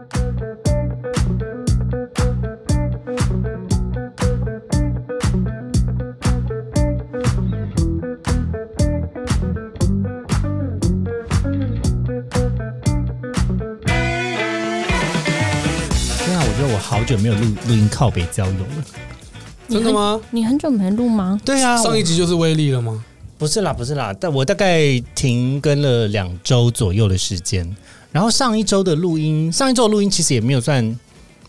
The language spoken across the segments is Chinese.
天啊，我觉得我好久没有录录音靠北交友了。真的吗？你很久没录吗？对啊，上一集就是威力了吗？不是啦，不是啦，但我大概停更了两周左右的时间。然后上一周的录音，上一周的录音其实也没有算，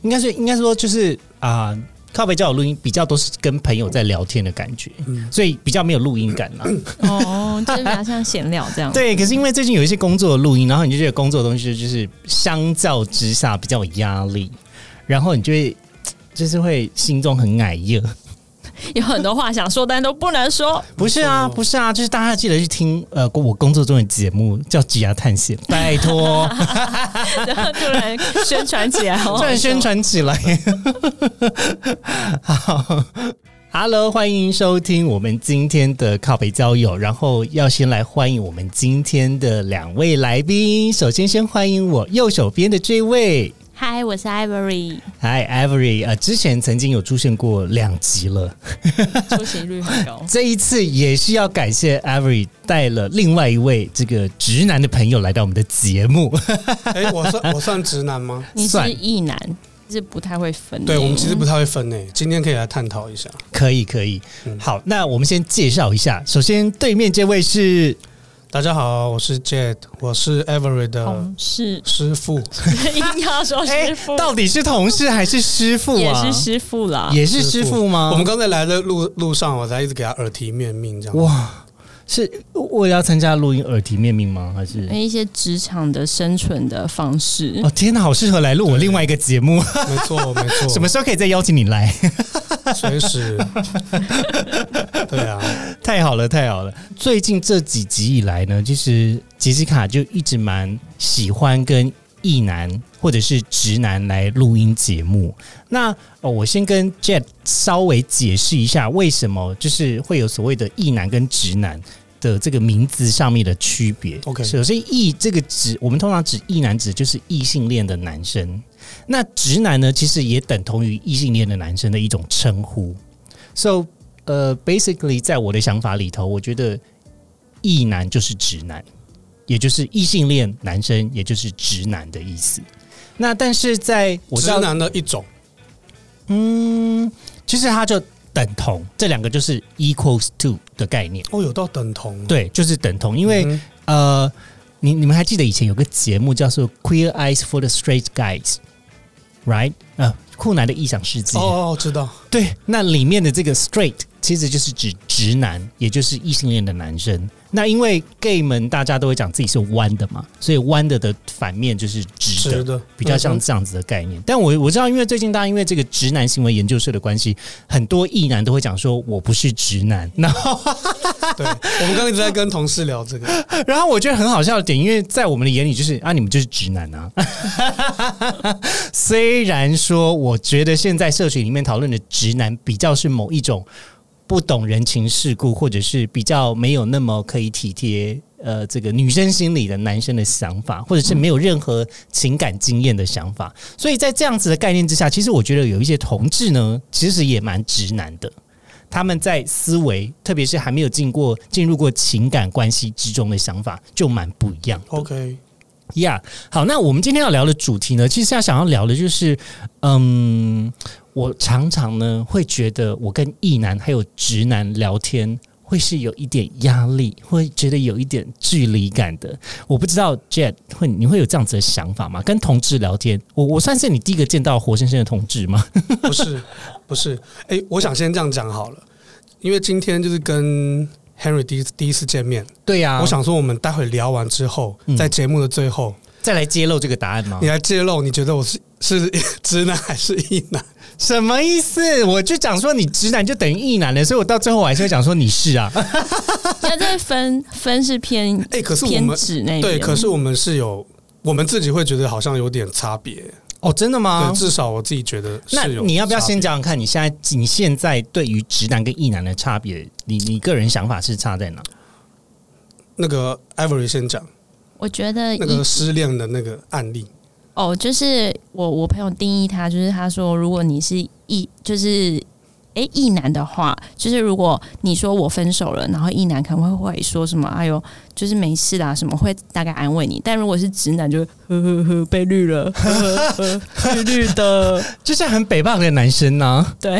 应该是应该说就是啊、靠北交友录音比较都是跟朋友在聊天的感觉，嗯所以比较没有录音感啦。哦，就是比较像闲聊这样。对，可是因为最近有一些工作的录音，然后你就觉得工作的东西就是相较之下比较有压力，然后你就会就是会心中很矮热。有很多话想说，但都不能说。不是啊，不是啊，就是大家记得去听呃我工作中的节目叫《职涯探险》，拜托，然后突然宣传起来，突然宣笑。传起来。好，Hello，欢迎收听我们今天的靠北交友。然后要先来欢迎我们今天的两位来宾。首先，先欢迎我右手边的这位。嗨，我是 Ivory，Hi Avery，呃，之前曾经有出现过两集了，出席率很高。这一次也是要感谢 Avery 带了另外一位这个直男的朋友来到我们的节目。哎、我算我算直男吗？你是算异男，是不太会分。对，我们其实不太会分诶。今天可以来探讨一下。可以，可以。嗯好，那我们先介绍一下。首先，对面这位是大家好，我是 Jet，我是 Every 的同事，师傅。硬要说师傅，到底是同事还是师傅啊也啊？是师傅啦。也是师傅吗？我们刚才来的路路上，我才一直给他耳提面命这样。哇，是我要参加录音耳提面命吗？还是？一些职场的生存的方式。哦天哪，好适合来录我另外一个节目。没错，没错。什么时候可以再邀请你来？随时。对啊，太好了，太好了！最近这几集以来呢，其实杰西卡就一直蛮喜欢跟异男或者是直男来录音节目。那哦，我先跟 Jet 稍微解释一下，为什么就是会有所谓的异男跟直男。的这个名字上面的区别 OK 首先异这个指我们通常指异男指就是异性恋的男生，那直男呢，其实也等同于异性恋的男生的一种称呼。So 呃，basically，在我的想法里头，我觉得异男就是直男，也就是异性恋男生，也就是直男的意思。那但是在我直男的一种。嗯，其实他就等同，这两个就是 equals to 的概念，哦，有到等同。对，就是等同。因为、嗯呃，你你们还记得以前有个节目叫做《Queer Eyes for the Straight Guys》，right？呃，酷男的异想世界。哦哦，知道。对，那里面的这个 straight 其实就是指直男，也就是异性恋的男生。那因为 gay 们大家都会讲自己是弯的嘛，所以弯的的反面就是直的，直的，比较像嗯这样子的概念。但我我知道，因为最近大家因为这个直男行为研究社的关系，很多异男都会讲说我不是直男。然后，哼对，我们刚刚一直在跟同事聊这个。然后我觉得很好笑的点，因为在我们的眼里就是啊，你们就是直男啊。虽然说，我觉得现在社群里面讨论的直男比较是某一种不懂人情世故，或者是比较没有那么可以体贴呃这个女生心里的男生的想法，或者是没有任何情感经验的想法。所以在这样子的概念之下，其实我觉得有一些同志呢，其实也蛮直男的。他们在思维，特别是还没有进过进入过情感关系之中的想法，就蛮不一样的。OK，呀好，那我们今天要聊的主题呢，其实要想要聊的就是，嗯，我常常呢会觉得我跟异男还有直男聊天。会是有一点压力，会觉得有一点距离感的。我不知道 Jet 会你会有这样子的想法吗？跟同志聊天，我我算是你第一个见到活生生的同志吗？不是，不是。哎、我想先这样讲好了，因为今天就是跟 Henry 第一第一次见面，对呀、我想说我们待会聊完之后，嗯在节目的最后，再来揭露这个答案吗你？来揭露，你觉得我是是直男还是异男？什么意思？我就讲说你直男就等于异男了，所以我到最后我还是会讲说你是啊。那这分分是偏哎、可是我偏们指那边对，可是我们是有，我们自己会觉得好像有点差别。哦，真的吗对，？至少我自己觉得是那。你要不要先？讲讲看，你现在你现在对于直男跟异男的差别，你你个人想法是差在哪？那个 Ivory 先讲我觉得那个失恋的那个案例。哦，就是我我朋友定义他，就是他说，如果你是异，就是诶异男的话，就是如果你说我分手了，然后异男可能会会说什么，哎呦，就是没事啦，什么会大概安慰你。但如果是直男，就呵呵呵被绿了，呵呵呵绿绿的，就是很北霸的男生呢、对，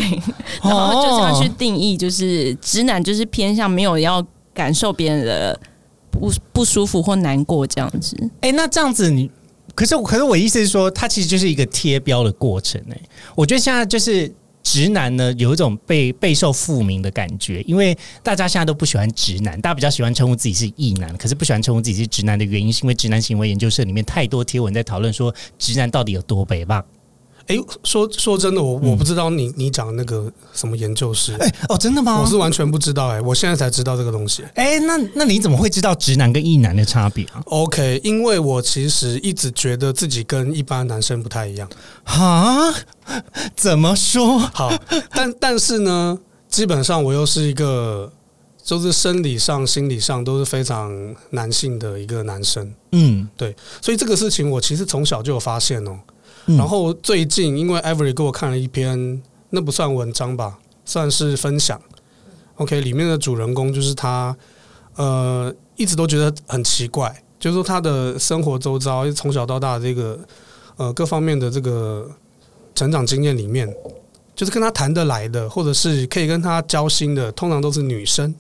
然后就这样去哦定义，就是直男就是偏向没有要感受别人的不不舒服或难过这样子。哎、那这样子你，可是可是我意思是说，它其实就是一个贴标的过程诶、我觉得现在就是直男呢，有一种被备受负名的感觉，因为大家现在都不喜欢直男，大家比较喜欢称呼自己是异男，可是不喜欢称呼自己是直男的原因，是因为直男行为研究社里面太多贴文在讨论说直男到底有多北吧？哎、说说真的，我我不知道你你讲那个什么研究室，哎、哦，真的吗？我是完全不知道哎、我现在才知道这个东西。哎、那那你怎么会知道直男跟异男的差别啊？OK，因为我其实一直觉得自己跟一般男生不太一样。哈？怎么说？好，但但是呢，基本上我又是一个，就是生理上、心理上都是非常男性的一个男生，嗯，对所以这个事情我其实从小就有发现哦。嗯。然后最近因为 Avery 给我看了一篇，那不算文章吧，算是分享。OK，里面的主人公就是他，呃，一直都觉得很奇怪，就是说他的生活周遭从小到大这个呃各方面的这个成长经验里面，就是跟他谈得来的，或者是可以跟他交心的，通常都是女生。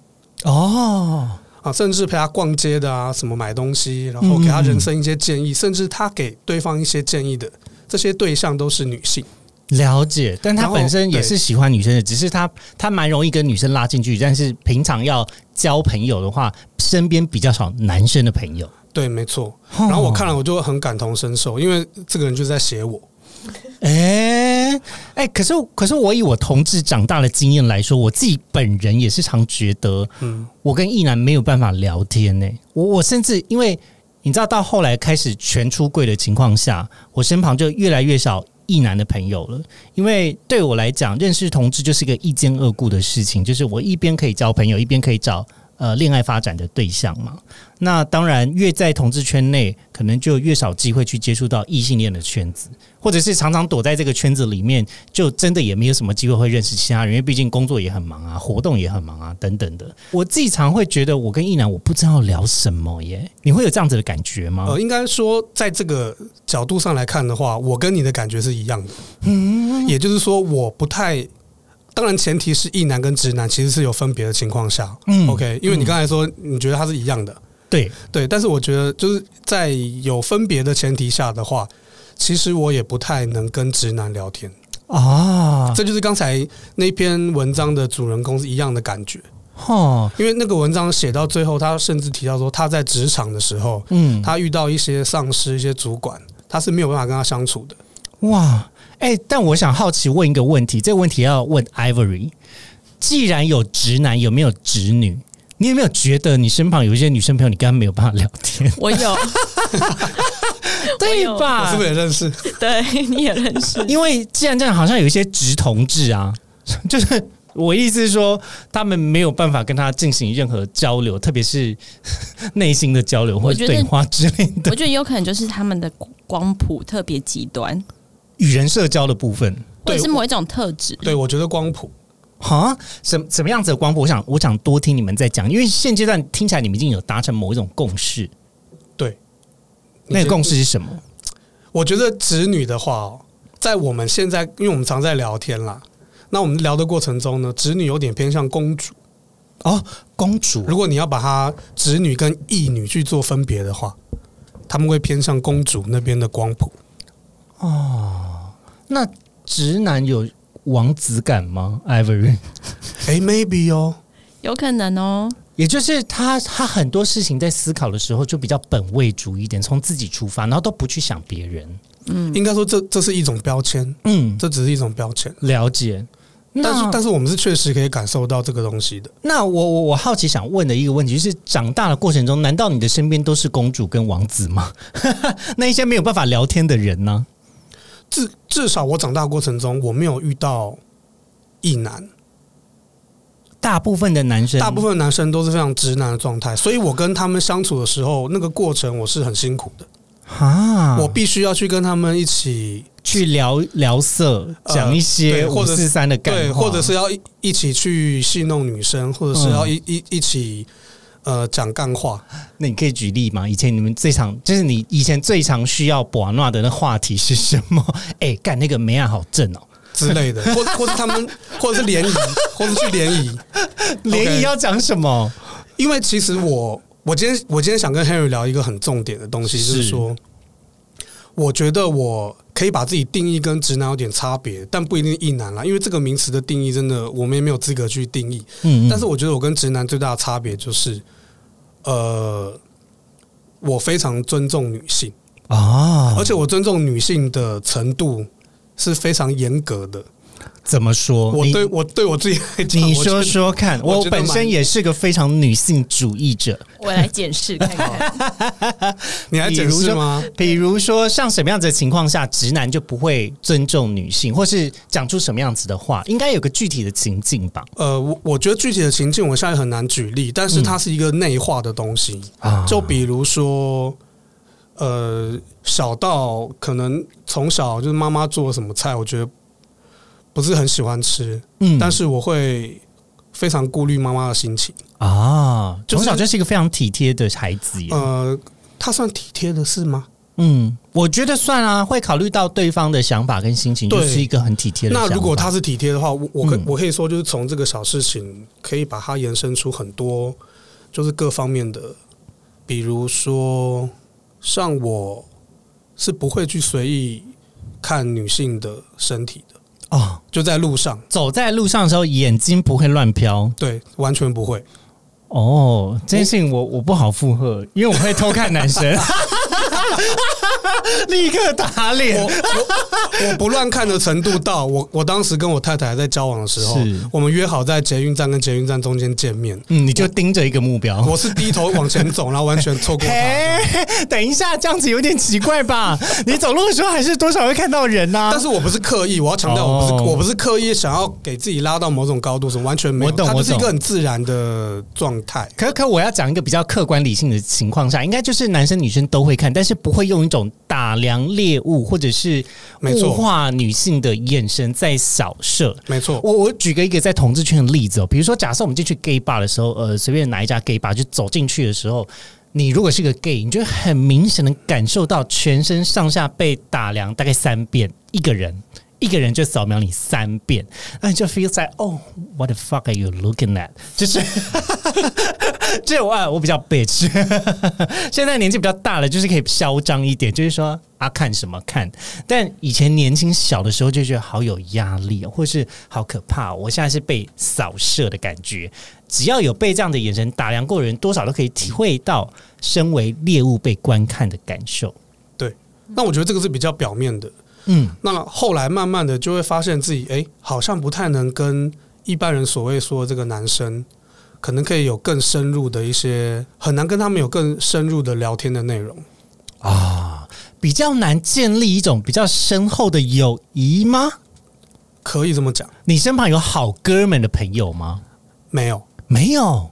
哦，啊，甚至陪他逛街的啊，什么买东西，然后给他人生一些建议，甚至他给对方一些建议的这些对象都是女性。了解，但他本身也是喜欢女生的，只是他他蛮容易跟女生拉近距离，但是平常要交朋友的话，身边比较少男生的朋友。对，没错。然然后我看了，我就很感同身受，因为这个人就在写我。哎哎，可是可是我以我同志长大的经验来说，我自己本人也是常觉得，嗯，我跟异男没有办法聊天呢、我我甚至因为你知道，到后来开始全出柜的情况下，我身旁就越来越少异男的朋友了。因为对我来讲，认识同志就是一个一兼二顾的事情，就是我一边可以交朋友，一边可以找呃恋爱发展的对象嘛。那当然，越在同志圈内，可能就越少机会去接触到异性恋的圈子，或者是常常躲在这个圈子里面，就真的也没有什么机会会认识其他人，因为毕竟工作也很忙啊，活动也很忙啊，等等的。我自己常会觉得，我跟一男我不知道聊什么耶，你会有这样子的感觉吗？呃，应该说，在这个角度上来看的话，我跟你的感觉是一样的。嗯，也就是说，我不太，当然前提是异男跟直男其实是有分别的情况下。嗯 OK，因为你刚才说你觉得他是一样的，对，对，但是我觉得就是在有分别的前提下的话，其实我也不太能跟直男聊天。啊，这就是刚才那篇文章的主人公是一样的感觉。哦，因为那个文章写到最后，他甚至提到说，他在职场的时候，嗯，他遇到一些上司、一些主管，他是没有办法跟他相处的。哇，哎、但我想好奇问一个问题，这个问题要问 Ivory，既然有直男，有没有直女？你有没有觉得你身旁有一些女生朋友，你跟她没有办法聊天，我有，对吧？我是不是也认识？对，你也认识。因为既然这样，好像有一些直同志啊，就是我意思是说，他们没有办法跟他进行任何交流，特别是内心的交流或者对话之类的我觉得有可能就是他们的光谱特别极端，与人社交的部分。或者是某一种特质。对，我觉得光谱。哈，什什么样子的光谱？我想，我想多听你们在讲，因为现阶段听起来你们已经有达成某一种共识。对，那个共识是什么？我觉得直女的话哦，在我们现在，因为我们常在聊天啦，那我们聊的过程中呢，直女有点偏向公主。哦，公主如果你要把她直女跟义女去做分别的话，他们会偏向公主那边的光谱。那直男有王子感吗？Ivory，诶 m a y b e 哦，有可能哦，也就是他他很多事情在思考的时候就比较本位主义一点，从自己出发，然后都不去想别人。嗯应该说这这是一种标签，嗯，这只是一种标签。了解。但是但是我们是确实可以感受到这个东西的。那我我我好奇想问的一个问题就是，长大的过程中，难道你的身边都是公主跟王子吗？那一些没有办法聊天的人呢？至至少我长大过程中，我没有遇到异男，大部分的男生，大部分男生都是非常直男的状态，所以我跟他们相处的时候，那个过程我是很辛苦的。啊，我必须要去跟他们一起去聊聊色，呃讲一些或者五四三的干对，话，或者是要一一起去戏弄女生，或者是要一一一起呃讲干话。那你可以举例吗？以前你们最常就是你以前最常需要博纳的那话题是什么？哎、干那个梅亚好正哦，之类的，或或是他们，或者是联谊，或者去联谊。联谊要讲什么？因为其实我我今天我今天想跟 Henry 聊一个很重点的东西，就是是说，我觉得我可以把自己定义跟直男有点差别，但不一定异男啦，因为这个名词的定义真的我们也没有资格去定义。嗯但是我觉得我跟直男最大的差别就是，呃，我非常尊重女性，啊，而且我尊重女性的程度是非常严格的。怎么说？我对我对我自己来讲，你说说看，我本身也是个非常女性主义者。我来检视看看。你来检视吗？比如说，像什么样子的情况下，直男就不会尊重女性，或是讲出什么样子的话？应该有个具体的情境吧？呃，我我觉得具体的情境我现在很难举例，但是它是一个内化的东西。啊就比如说，呃，小到可能从小就是妈妈做什么菜，我觉得不是很喜欢吃，嗯但是我会非常顾虑妈妈的心情。啊，就是从小就是一个非常体贴的孩子耶。呃，他算体贴的是吗？嗯，我觉得算啊，会考虑到对方的想法跟心情，就对是一个很体贴那。如果他是体贴的话，我我可、嗯我可以说，就是从这个小事情可以把它延伸出很多，就是各方面的，比如说，像我是不会去随意看女性的身体的，哦，就在路上，走在路上的时候眼睛不会乱飘。对，完全不会。哦，这件事情我我不好附和，因为我会偷看男生，立刻打脸我。我我不乱看的程度到我我当时跟我太太还在交往的时候，我们约好在捷运站跟捷运站中间见面，嗯，你就盯着一个目标。我是低头往前走，然后完全错过等一下，这样子有点奇怪吧？你走路的时候还是多少会看到人呐、但是我不是刻意，我要强调，我不是、哦我不是刻意想要给自己拉到某种高度，是完全没有，我是一个很自然的状态。可可，我要讲一个比较客观理性的情况下，应该就是男生女生都会看，但是不会用一种打量猎物或者是物化女性的眼神在扫射。没错，我我举个一个在同志圈的例子哦，比如说假设我们进去 gay bar 的时候，呃，随便哪一家 gay bar 就走进去的时候，你如果是个 gay，你就很明显的感受到全身上下被打量大概三遍，一个人。一个人就扫描你三遍，那你就 feel like 哦、w h a t the fuck are you looking at？就是这我我比较 bitch，现在年纪比较大了，就是可以嚣张一点，就是说啊看什么看。但以前年轻小的时候就觉得好有压力、或是好可怕、我现在是被扫射的感觉。只要有被这样的眼神打量过的人，多少都可以体会到身为猎物被观看的感受。对那我觉得这个是比较表面的。嗯，那后来慢慢的就会发现自己，哎、好像不太能跟一般人所谓说这个男生，可能可以有更深入的一些，很难跟他们有更深入的聊天的内容。啊，比较难建立一种比较深厚的友谊吗？可以这么讲，你身旁有好哥们的朋友吗？没有，没有，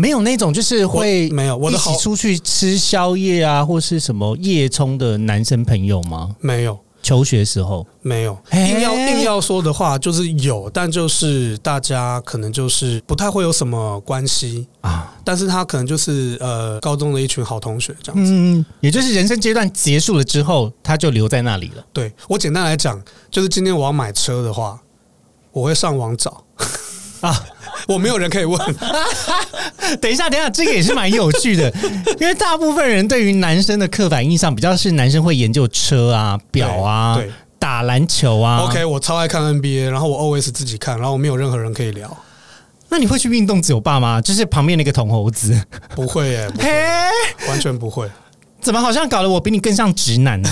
没有那种就是会我没有我的好一起出去吃宵夜啊，或是什么夜冲的男生朋友吗？没有，求学时候没有。硬要硬要说的话，就是有，但就是大家可能就是不太会有什么关系，啊，但是他可能就是呃高中的一群好同学这样子。嗯，也就是人生阶段结束了之后，他就留在那里了。对我简单来讲，就是今天我要买车的话，我会上网找啊，我没有人可以问。等一下，等一下，这个也是蛮有趣的，因为大部分人对于男生的刻板印象比较是男生会研究车啊、表啊、对打篮球啊。，OK，我超爱看 NBA，然后我 always 自己看，然后我没有任何人可以聊，那你会去运动酒吧吗？就是旁边那个铜猴子，不会耶，不 嘿，，完全不会。怎么好像搞得我比你更像直男呢、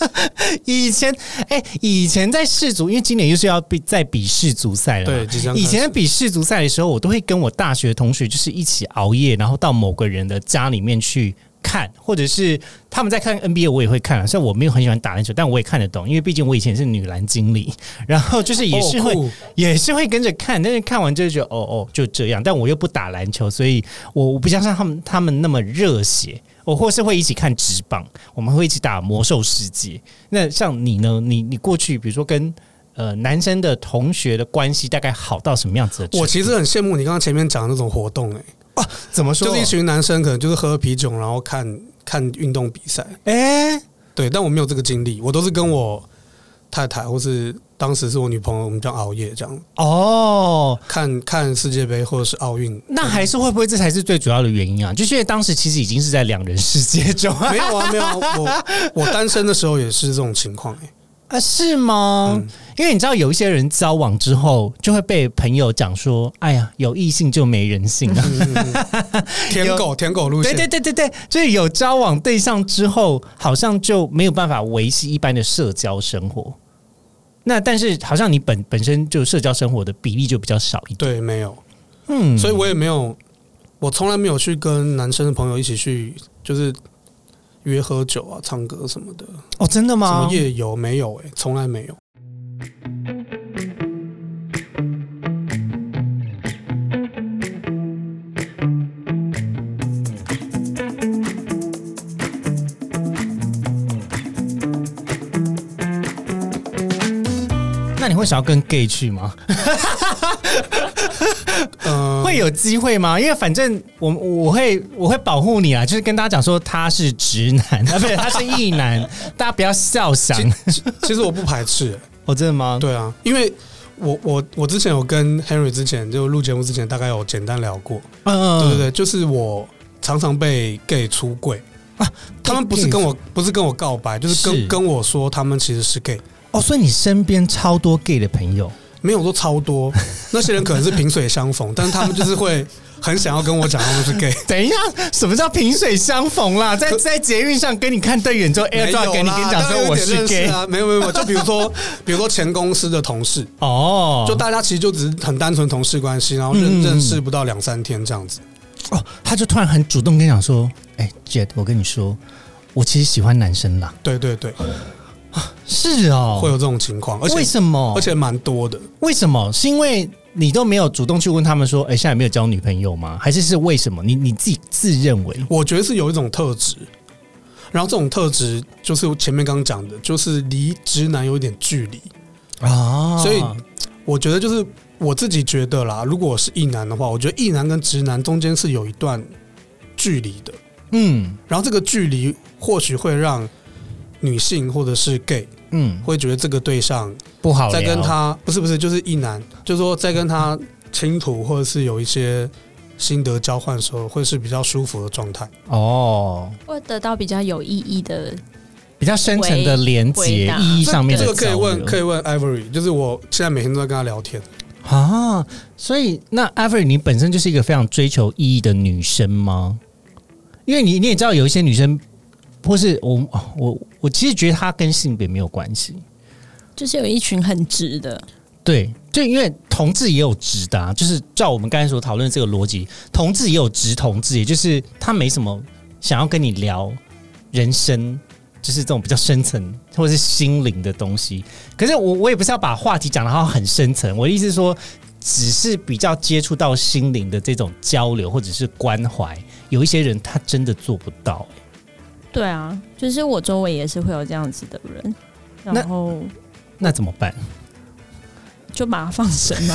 以前，哎、以前在世足，因为今年又是要比在比世足赛了。对，以前在比世足赛的时候，我都会跟我大学同学就是一起熬夜，然后到某个人的家里面去看，或者是他们在看 NBA，我也会看啊。虽然我没有很喜欢打篮球，但我也看得懂，因为毕竟我以前是女篮经理，然后 就是也是会、哦也是会跟着看，但是看完就觉得哦哦就这样，但我又不打篮球，所以我我不像像他们他们那么热血。我或是会一起看职棒，我们会一起打魔兽世界。那像你呢？你你过去比如说跟呃男生的同学的关系大概好到什么样子的？我其实很羡慕你刚刚前面讲的那种活动、欸，怎么说？就是一群男生可能就是喝啤酒，然后看看运动比赛。哎、对，但我没有这个经历，我都是跟我太太或是当时是我女朋友，我们这样熬夜这样哦，看看世界杯或者是奥运。那还是会不会这才是最主要的原因啊？就是因为当时其实已经是在两人世界中没有啊，没有啊，我我单身的时候也是这种情况、欸，啊，是吗？嗯因为你知道有一些人交往之后就会被朋友讲说：“哎呀，有异性就没人性啊。嗯嗯嗯 舔狗舔狗路对线，对对对对，就是有交往对象之后，好像就没有办法维系一般的社交生活。那但是好像你本本身就社交生活的比例就比较少一点，对，没有，嗯，所以我也没有，我从来没有去跟男生的朋友一起去，就是约喝酒啊、唱歌什么的，哦，真的什吗么？夜游？没有、欸，从来没有。会想要跟 gay 去吗？嗯，会有机会吗？因为反正我我会我会保护你啊，就是跟大家讲说他是直男 啊，不是他是异男，大家不要笑想。其实我不排斥、欸哦，真的吗？对啊，因为我我我之前有跟 Henry 之前就录节目之前，大概有简单聊过，嗯，对对对，就是我常常被 gay 出柜啊他们不是跟我不是跟我告白，就是跟是跟我说他们其实是 gay，哦，所以你身边超多 gay 的朋友没有说超多，那些人可能是萍水相逢，但是他们就是会很想要跟我讲他们是 gay。等一下，什么叫萍水相逢啦？在在捷运上跟你看对眼之后，AirDrop 给你，跟你讲说我是 gay 啊，没有没有没有，就比如说 比如说前公司的同事，哦，就大家其实就只是很单纯同事关系，然后认嗯认识不到两三天这样子。哦，他就突然很主动跟你讲说：“哎、j e t 我跟你说，我其实喜欢男生啦。对对对，”是哦，会有这种情况，而且为什么？而且蛮多的。为什么？是因为你都没有主动去问他们说：“哎、现在有没有交女朋友吗？”还是是为什么？你你自己自认为我觉得是有一种特质，然后这种特质就是前面刚刚讲的，就是离直男有一点距离。啊所以我觉得就是我自己觉得啦，如果我是异男的话，我觉得异男跟直男中间是有一段距离的，嗯然后这个距离或许会让女性或者是 gay 嗯会觉得这个对象不好在跟他不是不是就是一男，就是说在跟他倾吐或者是有一些心得交换的时候，会是比较舒服的状态。哦，会得到比较有意义的。比较深层的连接意义上面的这个可以问可以问 Ivory，就是我现在每天都在跟他聊天。啊，所以那 Avery 你本身就是一个非常追求意义的女生吗？因为你你也知道有一些女生，或是我我我其实觉得他跟性别没有关系。就是有一群很直的，对，就因为同志也有直的、啊，就是照我们刚才所讨论的这个逻辑，同志也有直同志，也就是他没什么想要跟你聊人生，就是这种比较深层或者是心灵的东西。可是我我也不是要把话题讲的好很深层，我的意思是说，只是比较接触到心灵的这种交流或者是关怀，有一些人他真的做不到。对啊，就是我周围也是会有这样子的人，然后那怎么办？就把他放生 嘛，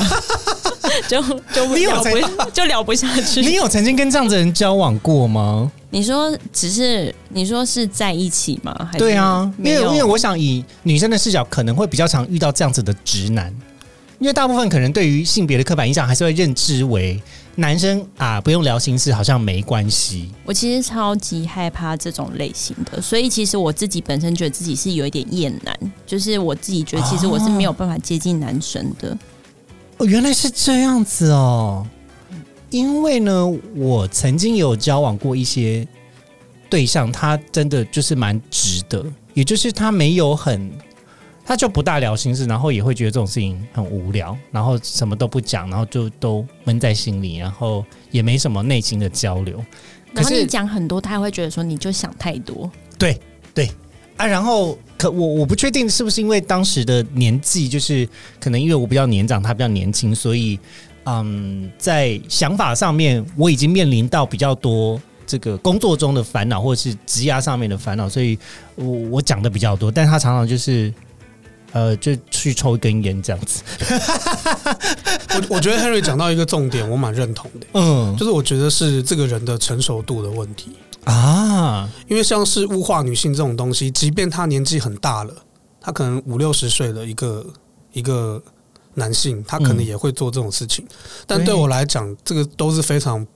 就就你有聊不就聊不下去。你有曾经跟这样子的人交往过吗？你说只是你说是在一起吗？还是对啊，因没有为因为我想以女生的视角，可能会比较常遇到这样子的直男，因为大部分可能对于性别的刻板印象，还是会认知为男生啊不用聊心事，好像没关系。我其实超级害怕这种类型的，所以其实我自己本身觉得自己是有一点厌男，就是我自己觉得其实我是没有办法接近男生的。哦，原来是这样子哦。因为呢，我曾经有交往过一些对象，他真的就是蛮直的，也就是他没有很，他就不大聊心事，然后也会觉得这种事情很无聊，然后什么都不讲，然后就都闷在心里，然后也没什么内心的交流。可然后你讲很多，他会觉得说你就想太多。对对啊，然后可我我不确定是不是因为当时的年纪，就是可能因为我比较年长，他比较年轻，所以嗯，在想法上面我已经面临到比较多这个工作中的烦恼，或者是职涯上面的烦恼，所以我我讲的比较多，但他常常就是。呃，就去抽一根烟这样子。我我觉得 Henry 讲到一个重点，我蛮认同的，嗯，就是我觉得是这个人的成熟度的问题。啊，因为像是物化女性这种东西，即便他年纪很大了，他可能五六十岁的一个一个男性，他可能也会做这种事情。但对我来讲，这个都是非常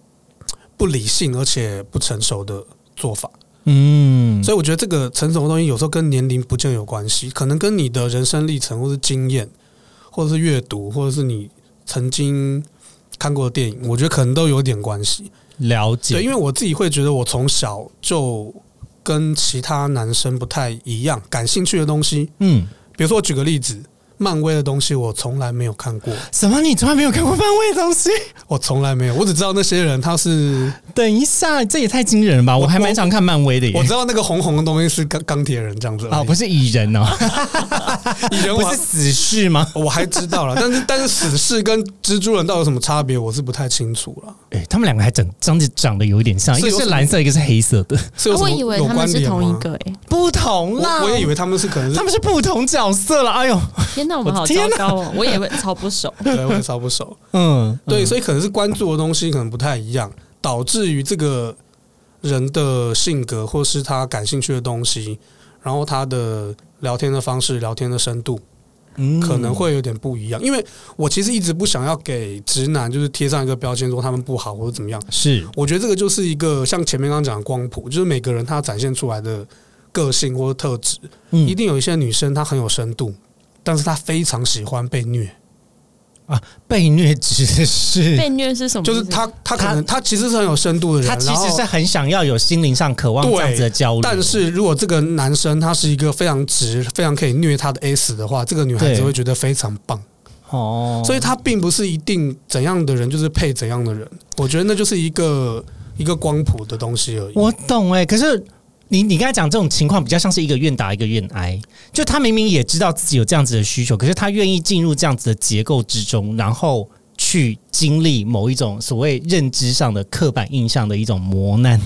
不理性而且不成熟的做法。嗯，所以我觉得这个成熟的东西有时候跟年龄不见有关系，可能跟你的人生历程或是经验，或者是阅读，或者是你曾经看过的电影，我觉得可能都有点关系。了解，对，因为我自己会觉得我从小就跟其他男生不太一样，感兴趣的东西，嗯，比如说我举个例子，漫威的东西我从来没有看过，什么？你从来没有看过漫威的东西？我从来没有，我只知道那些人他是，等一下，这也太惊人了吧！我我还蛮常看漫威的耶。我知道那个红红的东西是钢钢铁人这样子啊，不是是蚁人哦，蚁人我 不是死侍吗？我还知道了，但是但是死侍跟蜘蛛人到底有什么差别，我是不太清楚了。哎、他们两个还长长得长得有一点像，一个是蓝色，一个是黑色的，是有什么我以为他们是？同一个诶、不同啦。我我也以为他们是可能是他们是不同角色了。哎呦，天哪，我们好糟糕哦！我也会超不熟。对，我也超不熟。嗯，对，嗯所以可能是关注的东西可能不太一样，导致于这个人的性格或是他感兴趣的东西，然后他的聊天的方式、聊天的深度嗯可能会有点不一样。因为我其实一直不想要给直男就是贴上一个标签，说他们不好或者怎么样。是我觉得这个就是一个像前面刚刚讲的光谱，就是每个人他展现出来的个性或者特质，嗯一定有一些女生她很有深度，但是他非常喜欢被虐啊。被虐指的是被虐是什么？就是他，他可能他其实是很有深度的人，他其实是很想要有心灵上渴望这样子的交流，但是如果这个男生他是一个非常直、非常可以虐他的 S 的话，这个女孩子会觉得非常棒。哦，所以他并不是一定怎样的人就是配怎样的人，我觉得那就是一个一个光谱的东西而已。我懂哎、可是你你刚才讲这种情况，比较像是一个愿打一个愿挨，就他明明也知道自己有这样子的需求，可是他愿意进入这样子的结构之中，然后去经历某一种所谓认知上的刻板印象的一种磨难。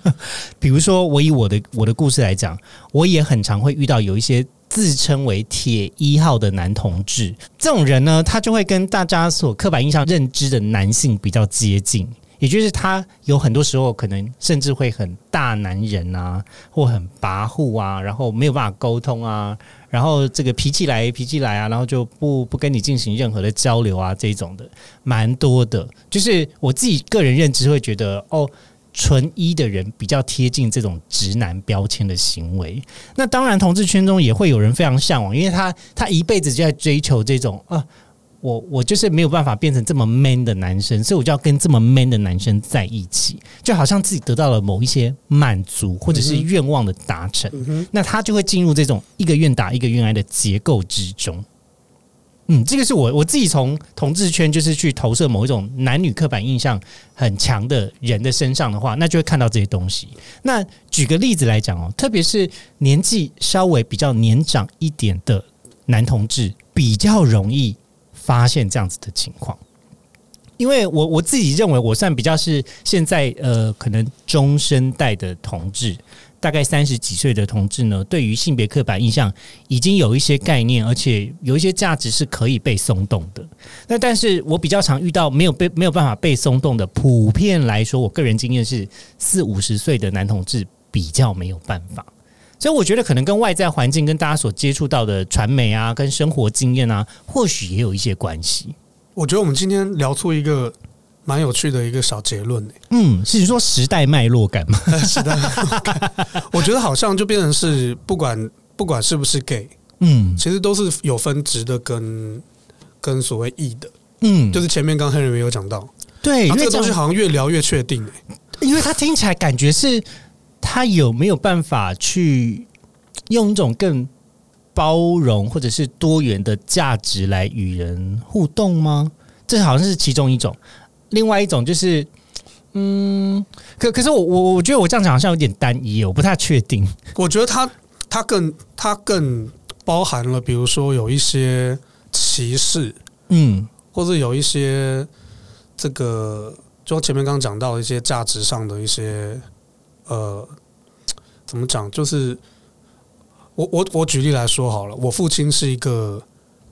比如说，我以我的我的故事来讲，我也很常会遇到有一些。自称为铁一号的男同志，这种人呢，他就会跟大家所刻板印象认知的男性比较接近。也就是他有很多时候可能甚至会很大男人啊，或很跋扈啊，然后没有办法沟通啊，然后这个脾气来脾气来啊，然后就不不跟你进行任何的交流啊，这种的蛮多的。就是我自己个人认知会觉得，哦，纯一的人比较贴近这种直男标签的行为。那当然，同志圈中也会有人非常向往，因为他他一辈子就在追求这种啊。我我就是没有办法变成这么 man 的男生，所以我就要跟这么 man 的男生在一起，就好像自己得到了某一些满足或者是愿望的达成，嗯，那他就会进入这种一个愿打一个愿挨的结构之中。嗯，这个是我我自己从同志圈就是去投射某一种男女刻板印象很强的人的身上的话，那就会看到这些东西。那举个例子来讲哦，特别是年纪稍微比较年长一点的男同志，比较容易发现这样子的情况。因为我我自己认为，我算比较是现在呃，可能中生代的同志，大概三十几岁的同志呢，对于性别刻板印象已经有一些概念，而且有一些价值是可以被松动的。那但是我比较常遇到没有被没有办法被松动的，普遍来说，我个人经验是四五十岁的男同志比较没有办法。所以我觉得可能跟外在环境、跟大家所接触到的传媒啊、跟生活经验啊，或许也有一些关系。我觉得我们今天聊出一个蛮有趣的一个小结论、欸，嗯，是说时代脉络感吗？时代脉络感，我觉得好像就变成是不管不管是不是 gay，嗯。其实都是有分直的跟跟所谓异的，嗯，就是前面刚 Henry 有讲到，对，因为这个东西好像越聊越确定、欸，因为他听起来感觉是他有没有办法去用一种更包容或者是多元的价值来与人互动吗？这好像是其中一种，另外一种就是。嗯，可可是我我我觉得我这样讲好像有点单一，我不太确定。我觉得他他更他更包含了，比如说有一些歧视，嗯或者有一些这个就前面刚刚讲到的一些价值上的一些呃，怎么讲？就是我我我举例来说好了，我父亲是一个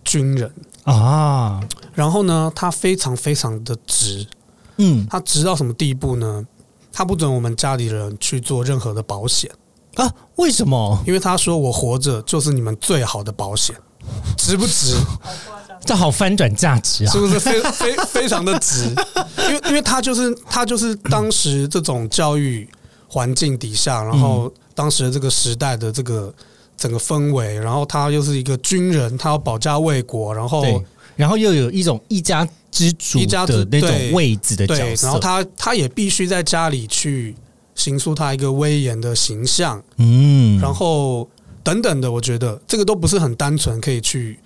军人，啊，然后呢，他非常非常的直，嗯他直到什么地步呢？他不准我们家里人去做任何的保险，啊，为什么？因为他说我活着就是你们最好的保险，值不值？这好翻转价值啊是！不是非非非常的值？因为因为他就是他就是当时这种教育环境底下，然后当时的这个时代的这个整个氛围，然后他又是一个军人，他要保家卫国，然后，然后又有一种一家之主一家之的那种位置的角对，色，然后他他也必须在家里去形塑他一个威严的形象，嗯，然后等等的，我觉得这个都不是很单纯可以去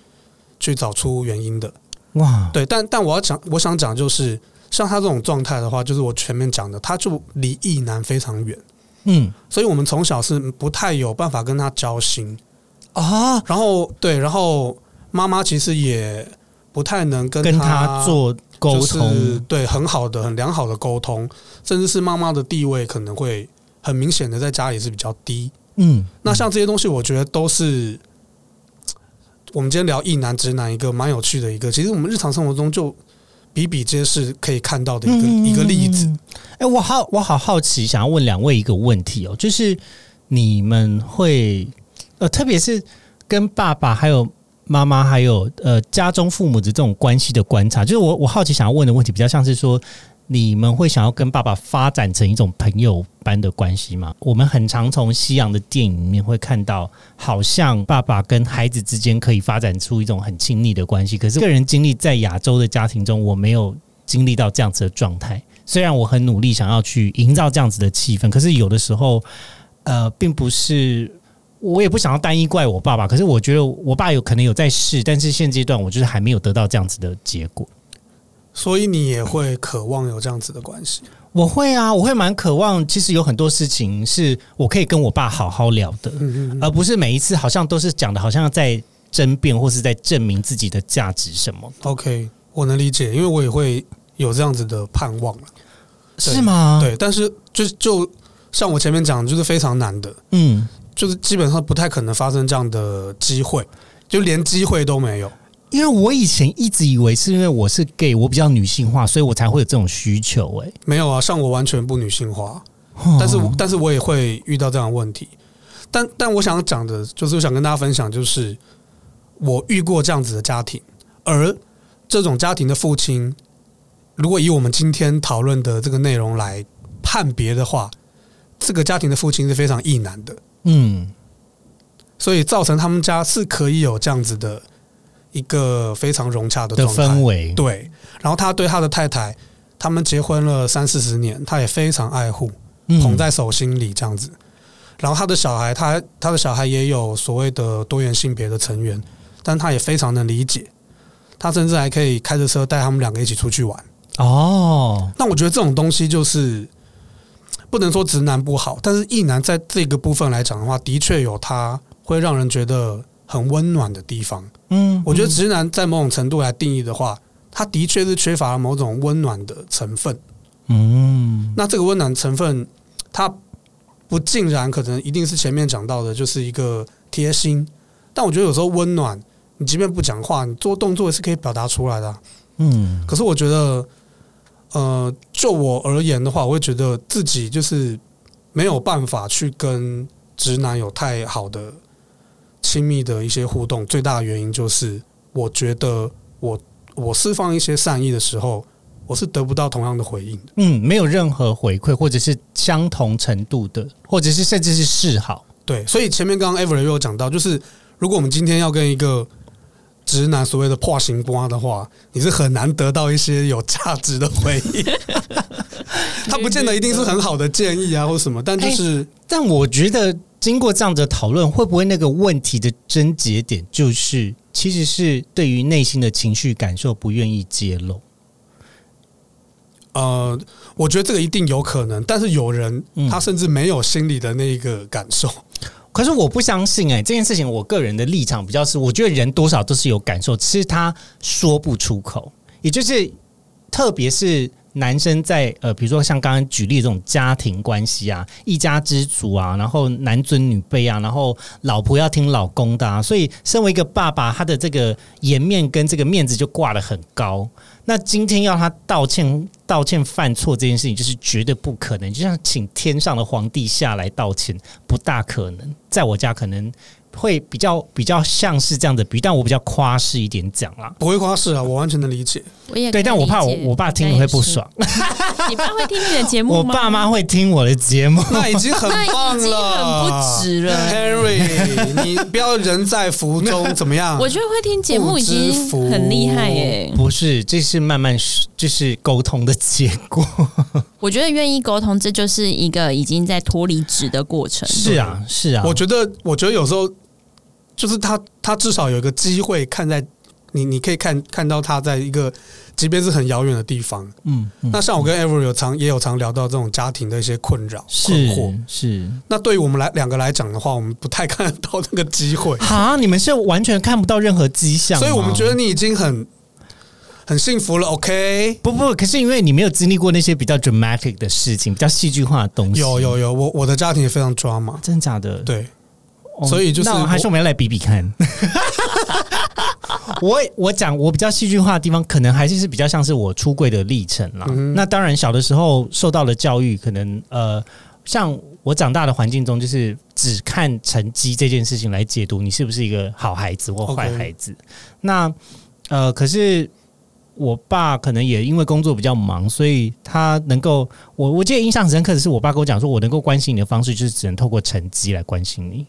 去找出原因的。哇，对，但但我要讲，我想讲就是，像他这种状态的话，就是我前面讲的，他就离异男非常远，嗯。所以我们从小是不太有办法跟他交心。啊，然后对，然后妈妈其实也不太能跟跟他他做沟就是通，对很好的、很良好的沟通，甚至是妈妈的地位可能会很明显的在家里是比较低。嗯，那像这些东西，我觉得都是我们今天聊异男直男一个蛮有趣的一个，其实我们日常生活中就比比皆是可以看到的一个、嗯一个例子。哎、我好，我好好奇，想要问两位一个问题哦，就是你们会呃，特别是跟爸爸还有妈妈还有呃家中父母的这种关系的观察，就是我我好奇想要问的问题，比较像是说，你们会想要跟爸爸发展成一种朋友般的关系吗？我们很常从西洋的电影里面会看到，好像爸爸跟孩子之间可以发展出一种很亲密的关系。可是个人经历在亚洲的家庭中，我没有经历到这样子的状态。虽然我很努力想要去营造这样子的气氛，可是有的时候，呃，并不是。我也不想要单一怪我爸爸，可是我觉得我爸有可能有在试，但是现阶段我就是还没有得到这样子的结果。所以你也会渴望有这样子的关系。我会啊，我会蛮渴望。其实有很多事情是我可以跟我爸好好聊的，嗯嗯而不是每一次好像都是讲的，好像在争辩或是在证明自己的价值什么，，OK，我能理解，因为我也会有这样子的盼望了。是吗？，对，但是就就像我前面讲的，就是非常难的，嗯，就是基本上不太可能发生这样的机会，就连机会都没有。因为我以前一直以为是因为我是 gay，我比较女性化，所以我才会有这种需求、欸。没有啊，像我完全不女性化，哎，但是我但是我也会遇到这样的问题。但但我想讲的就是，我想跟大家分享，就是我遇过这样子的家庭，而这种家庭的父亲，如果以我们今天讨论的这个内容来判别的话，这个家庭的父亲是非常异男的，嗯所以造成他们家是可以有这样子的一个非常融洽的的状态氛围，对，然后他对他的太太，他们结婚了三四十年，他也非常爱护，嗯捧在手心里这样子。然后他的小孩，他他的小孩也有所谓的多元性别的成员，但他也非常能理解，他甚至还可以开着车带他们两个一起出去玩。哦，那我觉得这种东西就是不能说直男不好，但是异男在这个部分来讲的话，的确有他会让人觉得很温暖的地方。嗯，我觉得直男在某种程度来定义的话，他的确是缺乏了某种温暖的成分。嗯那这个温暖成分，它不尽然可能一定是前面讲到的，就是一个贴心。但我觉得有时候温暖，你即便不讲话，你做动作也是可以表达出来的啊、嗯可是我觉得，呃，就我而言的话，我会觉得自己就是没有办法去跟直男有太好的亲密的一些互动。最大的原因就是，我觉得我我释放一些善意的时候，我是得不到同样的回应的。嗯，没有任何回馈，或者是相同程度的，或者是甚至是示好。对，所以前面刚刚 Ever 也有讲到，就是如果我们今天要跟一个直男所谓的破行瓜的话，你是很难得到一些有价值的回应。他不见得一定是很好的建议啊，或什么，但就是但我觉得经过这样的讨论，会不会那个问题的症结点就是，其实是对于内心的情绪感受不愿意揭露？呃，我觉得这个一定有可能，但是有人嗯他甚至没有心里的那一个感受。可是我不相信哎、这件事情我个人的立场比较是，我觉得人多少都是有感受，只是他说不出口，也就是特别是男生在呃，比如说像刚刚举例这种家庭关系啊，一家之主啊，然后男尊女卑啊，然后老婆要听老公的啊，所以身为一个爸爸，他的这个颜面跟这个面子就挂得很高。那今天要他道歉、道歉犯错这件事情，就是绝对不可能。就像请天上的皇帝下来道歉，不大可能。在我家可能会比较比较像是这样的比喻，但我比较夸饰一点讲啦。不会夸饰啊，我完全能理解。我也对，但我怕我我爸听了会不爽。你爸会听你的节目我爸妈会听我的节目，那已经很棒那已经了，很不值了。Henry，你不要人在福中，怎么样？我觉得会听节目已经很厉害耶。不是，这是慢慢就是沟通的结果。我觉得愿意沟通，这就是一个已经在脱离纸的过程。是啊，是啊，我觉得，我觉得有时候就是他，他至少有一个机会看在你，你可以看看到他在一个，即便是很遥远的地方。嗯，嗯那像我跟 Ever 有常也有常聊到这种家庭的一些困扰、困惑是。是那对于我们来两个来讲的话，我们不太看得到那个机会，啊，你们是完全看不到任何迹象，所以我们觉得你已经很很幸福了。OK，不不，可是因为你没有经历过那些比较 dramatic 的事情，比较戏剧化的东西。有有有，我我的家庭也非常抓嘛，真的假的？对，哦所以就是那还是我们要来比比看。我我讲我比较戏剧化的地方，可能还是是比较像是我出柜的历程啦。嗯那当然，小的时候受到的教育，可能呃，像我长大的环境中，就是只看成绩这件事情来解读你是不是一个好孩子或坏孩子。那呃，可是我爸可能也因为工作比较忙，所以他能够我我记得印象很深刻的是，我爸跟我讲说，我能够关心你的方式就是只能透过成绩来关心你。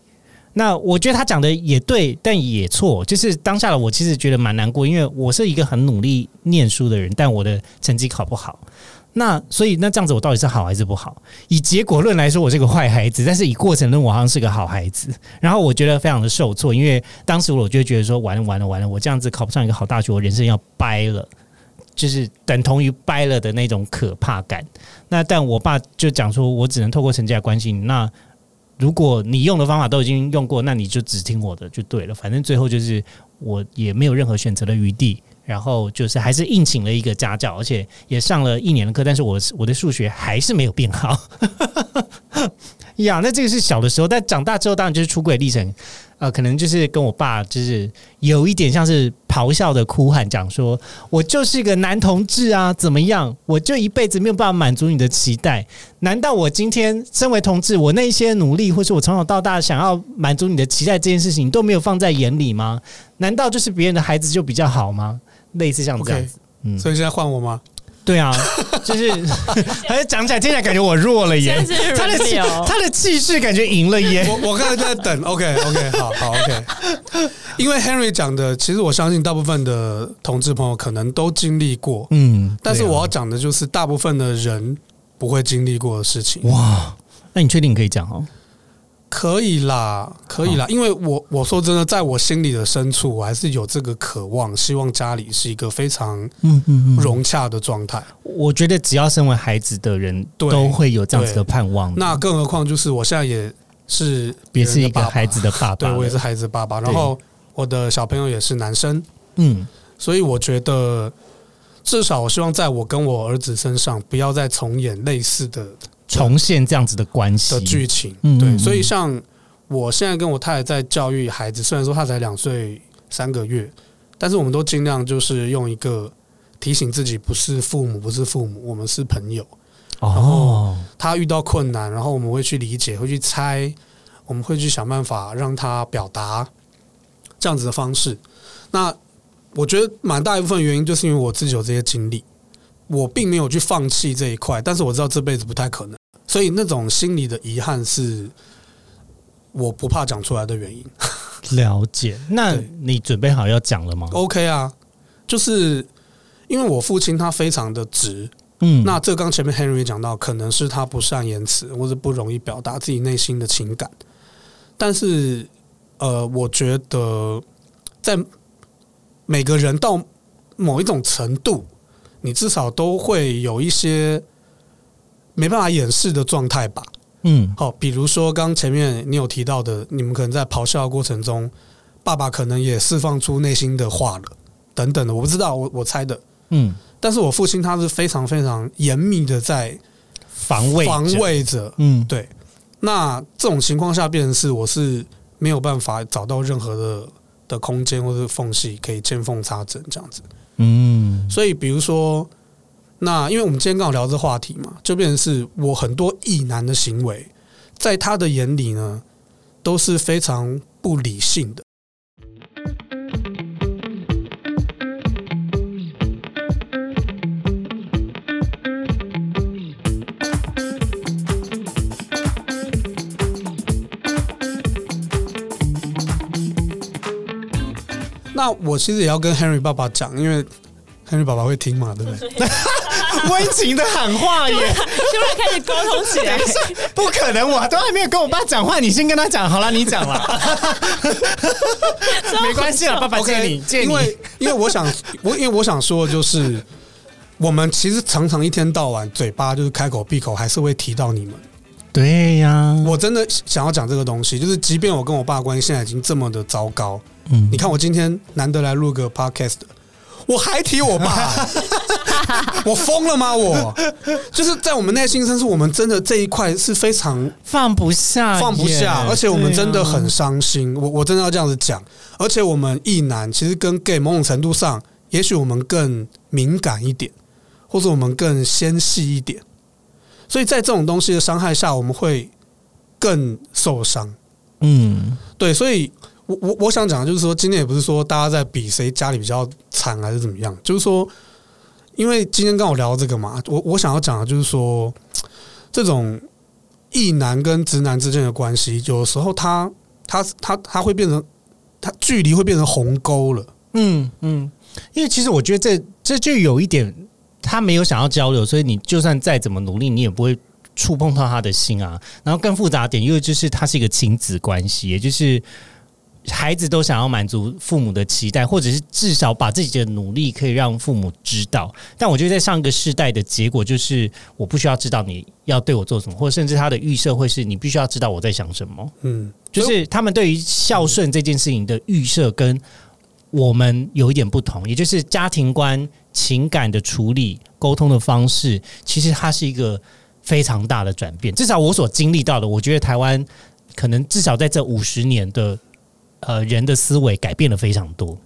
那我觉得他讲的也对，但也错。就是当下的我其实觉得蛮难过，因为我是一个很努力念书的人，但我的成绩考不好。那所以那这样子，我到底是好还是不好？以结果论来说，我是个坏孩子；但是以过程论，我好像是个好孩子。然后我觉得非常的受挫，因为当时我就觉得说，完了完了完了，我这样子考不上一个好大学，我人生要掰了。就是等同于掰了的那种可怕感。那但我爸就讲说，我只能透过成绩来关心你。那如果你用的方法都已经用过，那你就只听我的就对了。反正最后就是我也没有任何选择的余地，然后就是还是硬请了一个家教，而且也上了一年的课，但是我我的数学还是没有变好。呀，那这个是小的时候，但长大之后当然就是出轨历程。呃，可能就是跟我爸就是有一点像是咆哮的哭喊，讲说我就是一个男同志啊，怎么样？我就一辈子没有办法满足你的期待。难道我今天身为同志，我那些努力，或是我从小到大想要满足你的期待这件事情，你都没有放在眼里吗？难道就是别人的孩子就比较好吗？类似像这样子。嗯，所以现在换我吗？对啊，就是，还是讲起来听起来感觉我弱了耶他的他的气势感觉赢了耶。我我刚才就在等，OK OK，好好 OK。因为 Henry 讲的，其实我相信大部分的同志朋友可能都经历过，嗯，但是我要讲的就是大部分的人不会经历过的事情。哇，那你确定可以讲哦？可以啦，可以啦，因为我我说真的，在我心里的深处，我还是有这个渴望，希望家里是一个非常嗯嗯嗯，融洽的状态。我觉得只要身为孩子的人都会有这样子的盼望。那更何况就是我现在也是别也是一个孩子的爸爸，对我也是孩子的爸爸，然后我的小朋友也是男生，嗯，所以我觉得至少我希望在我跟我儿子身上不要再重演类似的重现这样子的关系的剧情。对，嗯嗯所以像我现在跟我太太在教育孩子，虽然说他才两岁三个月，但是我们都尽量就是用一个提醒自己，不是父母，不是父母，我们是朋友。哦，他遇到困难，然后我们会去理解，会去猜，我们会去想办法让他表达这样子的方式。那我觉得蛮大一部分原因就是因为我自己有这些经历，我并没有去放弃这一块，但是我知道这辈子不太可能，所以那种心里的遗憾是我不怕讲出来的原因。了解。那你准备好要讲了吗？OK 啊，就是因为我父亲他非常的直，嗯，那这刚前面 Henry 也讲到，可能是他不善言辞，或者不容易表达自己内心的情感。但是，呃，我觉得在每个人到某一种程度，你至少都会有一些没办法掩饰的状态吧。嗯好，比如说刚前面你有提到的，你们可能在咆哮的过程中，爸爸可能也释放出内心的话了，等等的，我不知道，我我猜的。嗯，但是我父亲他是非常非常严密的在防卫防，卫着。嗯，对，那这种情况下，变成是我是没有办法找到任何的的空间或者缝隙可以见缝插针这样子。嗯，所以，比如说，那因为我们今天刚好聊这话题嘛，就变成是我很多异男的行为，在他的眼里呢，都是非常不理性的。那我其实也要跟 Henry 爸爸讲，因为 Henry 爸爸会听嘛，对不对？温情的喊话耶！突然开始沟通起来，不可能，我都还没有跟我爸讲话，你先跟他讲好了，你讲了，没关系了，爸爸借你，借你，因为因为我想我因为我想说的就是，我们其实常常一天到晚嘴巴就是开口闭口还是会提到你们。对呀，我真的想要讲这个东西，就是即便我跟我爸关系现在已经这么的糟糕，嗯。你看我今天难得来录个 podcast，我还提我爸，我疯了吗？我？就是在我们内心深处，我们真的这一块是非常放不下，放不下，而且我们真的很伤心。我我真的要这样子讲，而且我们异男其实跟 gay 某种程度上，也许我们更敏感一点，或者我们更纤细一点，所以在这种东西的伤害下，我们会更受伤。嗯。对，所以我我我想讲的就是说，今天也不是说大家在比谁家里比较惨还是怎么样，就是说，因为今天刚好聊这个嘛，我我想要讲的就是说，这种异男跟直男之间的关系，有时候他他他他会变成，他距离会变成鸿沟了。嗯嗯，因为其实我觉得这这就有一点，他没有想要交流，所以你就算再怎么努力，你也不会触碰到他的心啊。然后更复杂点，因为就是他是一个亲子关系，也就是孩子都想要满足父母的期待，或者是至少把自己的努力可以让父母知道。但我觉得在上一个世代的结果就是，我不需要知道你要对我做什么，或者甚至他的预设会是你必须要知道我在想什么。嗯，就是他们对于孝顺这件事情的预设跟我们有一点不同，也就是家庭观、情感的处理、沟通的方式，其实它是一个非常大的转变。至少我所经历到的，我觉得台湾可能至少在这五十年的呃人的思维改变了非常多。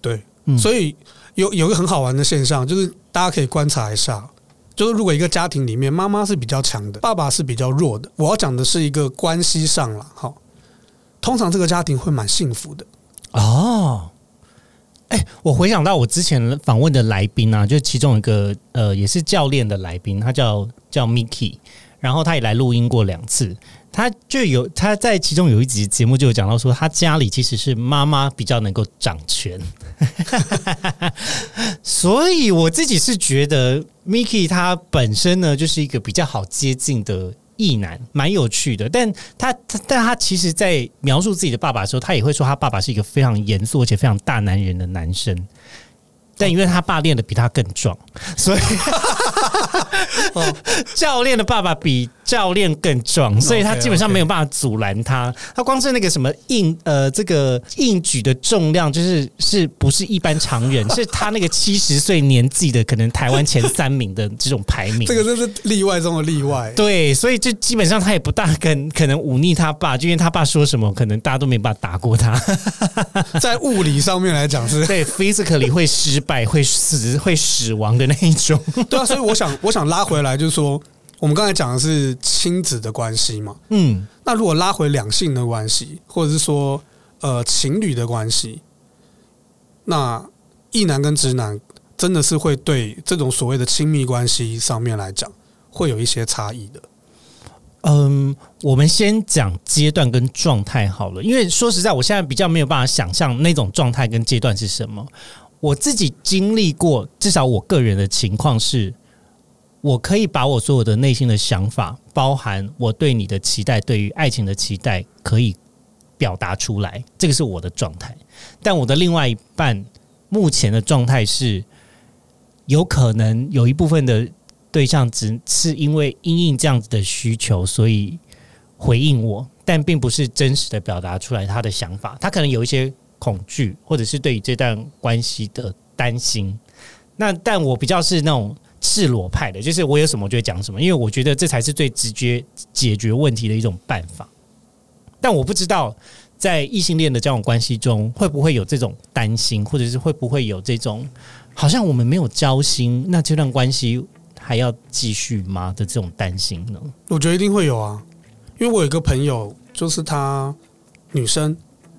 对，嗯所以有有一个很好玩的现象，就是大家可以观察一下，就是如果一个家庭里面妈妈是比较强的，爸爸是比较弱的，我要讲的是一个关系上了，好，通常这个家庭会蛮幸福的。哦，哎、我回想到我之前访问的来宾啊，就其中一个呃，也是教练的来宾，他叫叫 Miki，然后他也来录音过两次。他就有他在其中有一集节目就有讲到说，他家里其实是妈妈比较能够掌权，所以我自己是觉得 Miki 他本身呢就是一个比较好接近的异男，蛮有趣的。但他他但他其实，在描述自己的爸爸的时候，他也会说他爸爸是一个非常严肃而且非常大男人的男生。但因为他爸练的比他更壮，所以 教练的爸爸比教练更壮，所以他基本上没有办法阻拦他。他光是那个什么硬呃，这个硬举的重量，就是是不是一般常人？是他那个七十岁年纪的可能台湾前三名的这种排名。这个真是例外中的例外。对，所以就基本上他也不大跟 可能忤逆他爸，就因为他爸说什么，可能大家都没办法打过他。在物理上面来讲是对，physically 会失败、会死、会死亡的那一种。对啊，所以我想我想拉回来，就是说我们刚才讲的是亲子的关系嘛，嗯，那如果拉回两性的关系，或者是说呃情侣的关系，那异男跟直男真的是会对这种所谓的亲密关系上面来讲，会有一些差异的。嗯，我们先讲阶段跟状态好了，因为说实在，我现在比较没有办法想象那种状态跟阶段是什么。我自己经历过，至少我个人的情况是，我可以把我所有的内心的想法，包含我对你的期待，对于爱情的期待，可以表达出来，这个是我的状态。但我的另外一半目前的状态是，有可能有一部分的对象只是因为因应这样子的需求，所以回应我，但并不是真实的表达出来他的想法。他可能有一些恐惧，或者是对于这段关系的担心，那但我比较是那种赤裸派的，就是我有什么就会讲什么，因为我觉得这才是最直接解决问题的一种办法。但我不知道在异性恋的这种关系中，会不会有这种担心，或者是会不会有这种好像我们没有交心，那这段关系还要继续吗的这种担心呢？我觉得一定会有啊，因为我有一个朋友，就是她女生，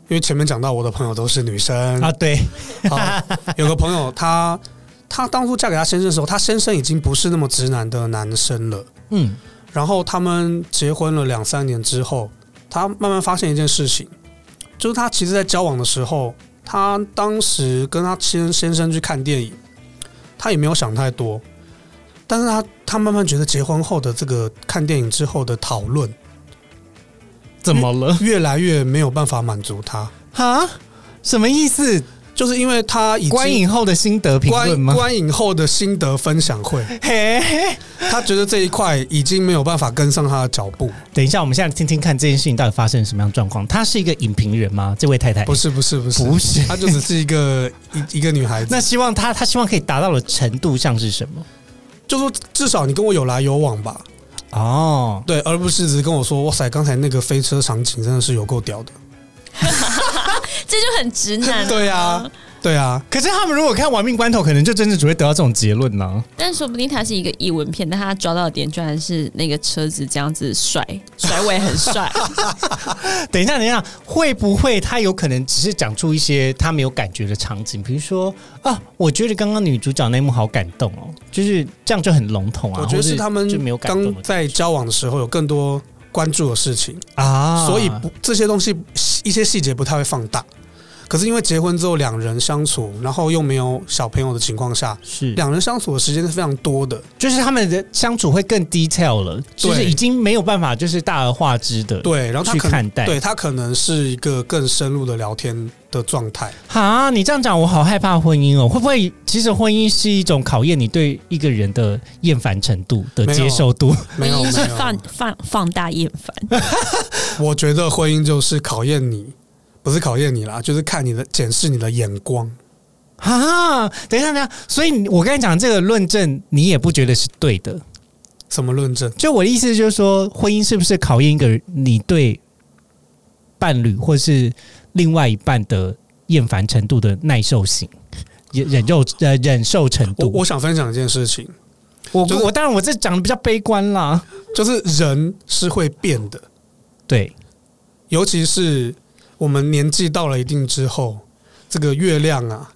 因为前面讲到我的朋友都是女生。啊，对，啊，有个朋友，她她当初嫁给她先生的时候，她先生已经不是那么直男的男生了。嗯，然后他们结婚了两三年之后，她慢慢发现一件事情，就是她其实，在交往的时候，她当时跟她先先生去看电影，她也没有想太多，但是她她慢慢觉得结婚后的这个看电影之后的讨论，怎么了？越来越没有办法满足他，啊？什么意思？就是因为他已经观影后的心得评论吗？观影后的心得分享会，嘿 嘿，她觉得这一块已经没有办法跟上他的脚步。等一下，我们现在听听看这件事情到底发生了什么样的状况。她是一个影评人吗？这位太太不是不是不是不是她就只是一个一一个女孩子。那希望她她希望可以达到的程度像是什么？就说至少你跟我有来有往吧，哦，对，而不是只是跟我说哇塞，刚才那个飞车场景真的是有够屌的。这就很直男、对啊，对啊，可是他们如果看《亡命关头》，可能就真的只会得到这种结论呢、但说不定它是一个译文片，但他抓到的点居然是那个车子这样子甩甩尾很帅，等一下，等一下，会不会他有可能只是讲出一些他没有感觉的场景？比如说啊，我觉得刚刚女主角那一幕好感动哦，就是这样就很笼统啊。我觉得是他们就没有感动的刚在交往的时候有更多关注的事情，啊，所以不这些东西一些细节不太会放大。可是因为结婚之后两人相处，然后又没有小朋友的情况下，是两人相处的时间是非常多的。就是他们的相处会更 detail 了，就是已经没有办法就是大而化之的对，然后去看待。对他可能是一个更深入的聊天的状态。哈，你这样讲，我好害怕婚姻哦。会不会其实婚姻是一种考验你对一个人的厌烦程度的接受度？没有，婚姻是没有放放放大厌烦，我觉得婚姻就是考验你，不是考验你啦，就是看你的检视你的眼光。啊，等一下，等一下，所以你我跟你讲这个论证，你也不觉得是对的。什么论证？就我的意思就是说，婚姻是不是考验一个人你对伴侣或是另外一半的厌烦程度的耐受性、忍忍受呃忍受程我度？我想分享一件事情，我就是我当然我这讲的比较悲观啦，就是人是会变的，对，尤其是我们年纪到了一定之后，这个月亮啊，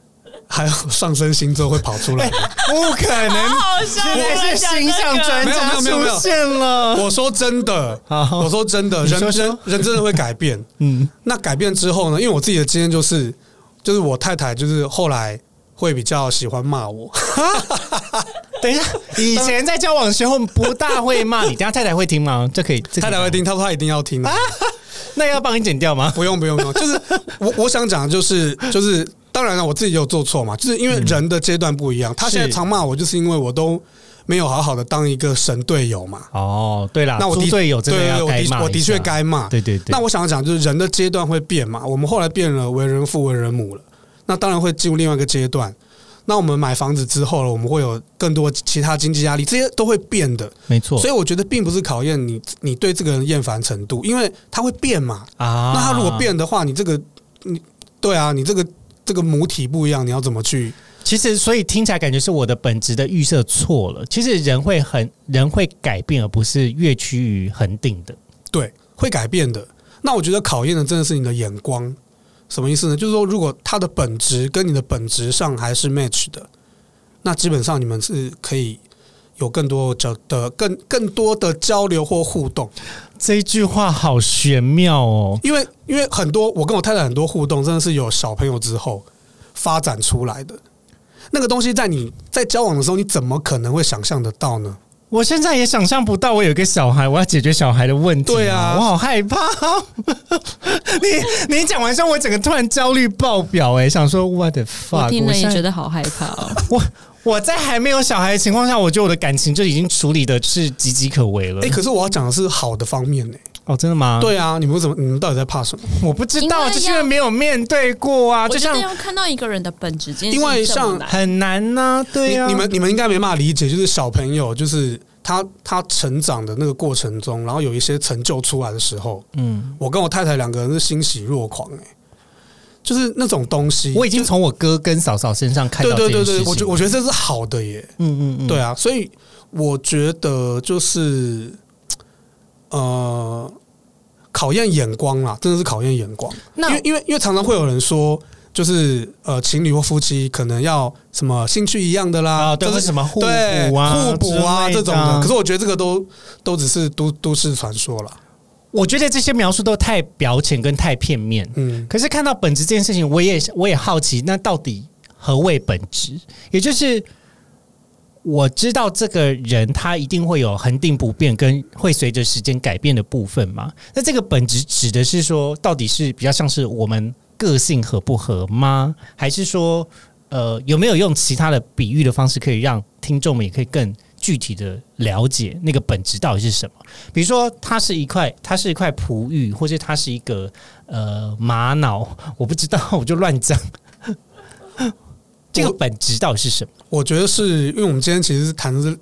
还有上升星座会跑出来的。不可能，好笑现在是星象专没有家没有没有出现了。我说真的，我说真的，人你说说人人真的会改变。嗯，那改变之后呢？因为我自己的经验就是，就是我太太就是后来会比较喜欢骂我，等一下，以前在交往的时候不大会骂你，等下太太会听吗？这可以，这可以太太会听，她说她一定要听啊。那要帮你剪掉吗？不用不用不用，就是我我想讲的就是就是，当然了，我自己有做错嘛，就是因为人的阶段不一样。他现在常骂我，就是因为我都没有好好的当一个神队友嘛。哦，对啦，那我的猪队友真的对对，我要该骂的我的确，该骂。对对对。那我想讲，就是人的阶段会变嘛。我们后来变了，为人父、为人母了，那当然会进入另外一个阶段。那我们买房子之后了，我们会有更多其他经济压力，这些都会变的。没错，所以我觉得并不是考验你你对这个人厌烦程度，因为他会变嘛。啊，那他如果，变的话，你这个你对啊，你这个这个母体不一样，你要怎么去？其实所以听起来感觉是我的本质的预设错了。其实人会很人会改变，而不是越趋于恒定的。对，会改变的。那我觉得考验的真的是你的眼光，什么意思呢？就是说，如果他的本质跟你的本质上还是 match 的，那基本上你们是可以有更多交的更更多的交流或互动。这一句话好玄妙哦。因为因为很多我跟我太太很多互动，真的是有小朋友之后发展出来的。那个东西在你在交往的时候，你怎么可能会想象得到呢？我现在也想象不到，我有一个小孩，我要解决小孩的问题。对啊我好害怕。你你讲完之后，我整个突然焦虑爆表、哎，想说 what the 我 fuck？听了也觉得好害怕哦。我我在还没有小孩的情况下，我觉得我的感情就已经处理的是岌岌可危了。哎、可是我要讲的是好的方面呢、哦，真的吗？，对啊，你们怎么？你们到底在怕什么？我不知道，就是因没有面对过啊，就像得要看到一个人的本质因为像很难呐、对啊呀、你你们你们应该没办法理解，就是小朋友，就是他他成长的那个过程中，然后有一些成就出来的时候，嗯，我跟我太太两个人是欣喜若狂、欸，就是那种东西，我已经从我哥跟嫂嫂身上看到对对对对，我觉我觉得这是好的耶，嗯嗯嗯，对啊，所以我觉得就是呃，考验眼光啦，真的是考验眼光。因那为因为因为常常会有人说，就是呃，情侣或夫妻可能要什么兴趣一样的啦，啊，对，就是什么互补啊、互补啊这种的。啊可是我觉得这个都都只是都都市传说了。我觉得这些描述都太表浅跟太片面。嗯，可是看到本质这件事情，我也我也好奇，那到底何谓本质？也就是我知道这个人他一定会有恒定不变，跟会随着时间改变的部分嘛。那这个本质指的是说，到底是比较像是我们个性合不合吗？还是说，呃，有没有用其他的比喻的方式，可以让听众们也可以更具体的了解那个本质到底是什么？比如说，它是一块，它是一块璞玉，或者它是一个呃玛瑙，我不知道，我就乱讲。这个本质到底是什么？我觉得是因为我们今天其实是谈的是